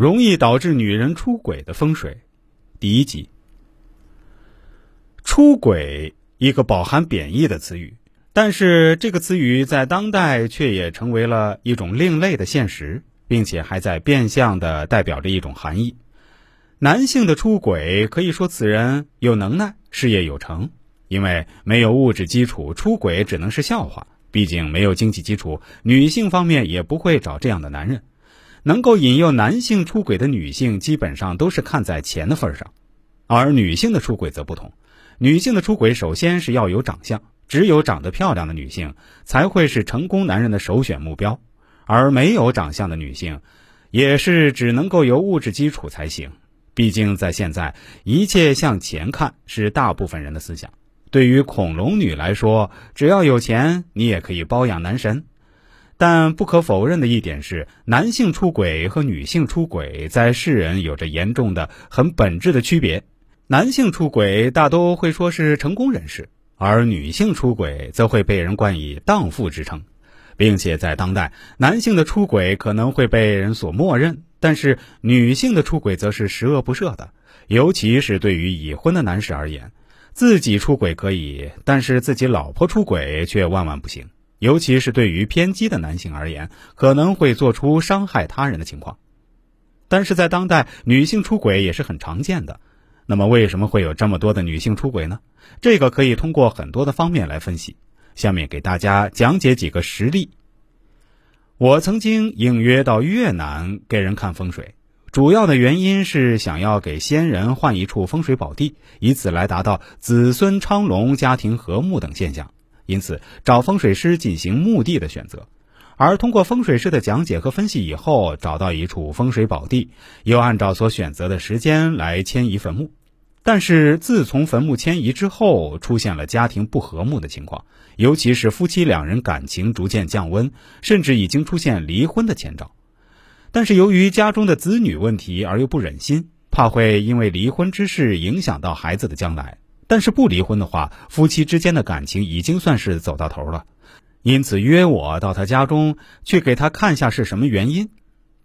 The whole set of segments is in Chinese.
容易导致女人出轨的风水，第一集。出轨一个饱含贬义的词语，但是这个词语在当代却也成为了一种另类的现实，并且还在变相的代表着一种含义。男性的出轨可以说此人有能耐，事业有成，因为没有物质基础，出轨只能是笑话。毕竟没有经济基础，女性方面也不会找这样的男人。能够引诱男性出轨的女性，基本上都是看在钱的份上，而女性的出轨则不同。女性的出轨首先是要有长相，只有长得漂亮的女性才会是成功男人的首选目标，而没有长相的女性，也是只能够有物质基础才行。毕竟在现在，一切向钱看是大部分人的思想。对于恐龙女来说，只要有钱，你也可以包养男神。但不可否认的一点是，男性出轨和女性出轨在世人有着严重的、很本质的区别。男性出轨大都会说是成功人士，而女性出轨则会被人冠以荡妇之称，并且在当代，男性的出轨可能会被人所默认，但是女性的出轨则是十恶不赦的，尤其是对于已婚的男士而言。自己出轨可以，但是自己老婆出轨却万万不行。尤其是对于偏激的男性而言，可能会做出伤害他人的情况。但是在当代，女性出轨也是很常见的。那么，为什么会有这么多的女性出轨呢？这个可以通过很多的方面来分析。下面给大家讲解几个实例。我曾经应约到越南给人看风水。主要的原因是想要给先人换一处风水宝地，以此来达到子孙昌隆、家庭和睦等现象。因此，找风水师进行墓地的选择。而通过风水师的讲解和分析以后，找到一处风水宝地，又按照所选择的时间来迁移坟墓。但是，自从坟墓迁移之后，出现了家庭不和睦的情况，尤其是夫妻两人感情逐渐降温，甚至已经出现离婚的前兆。但是由于家中的子女问题而又不忍心，怕会因为离婚之事影响到孩子的将来。但是不离婚的话，夫妻之间的感情已经算是走到头了，因此约我到他家中去给他看下是什么原因。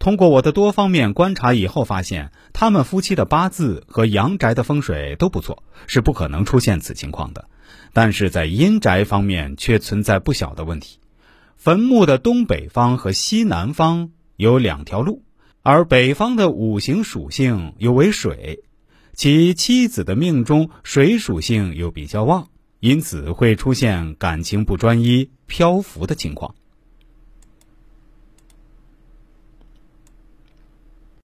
通过我的多方面观察以后，发现他们夫妻的八字和阳宅的风水都不错，是不可能出现此情况的。但是在阴宅方面却存在不小的问题，坟墓的东北方和西南方。有两条路，而北方的五行属性又为水，其妻子的命中水属性又比较旺，因此会出现感情不专一、漂浮的情况。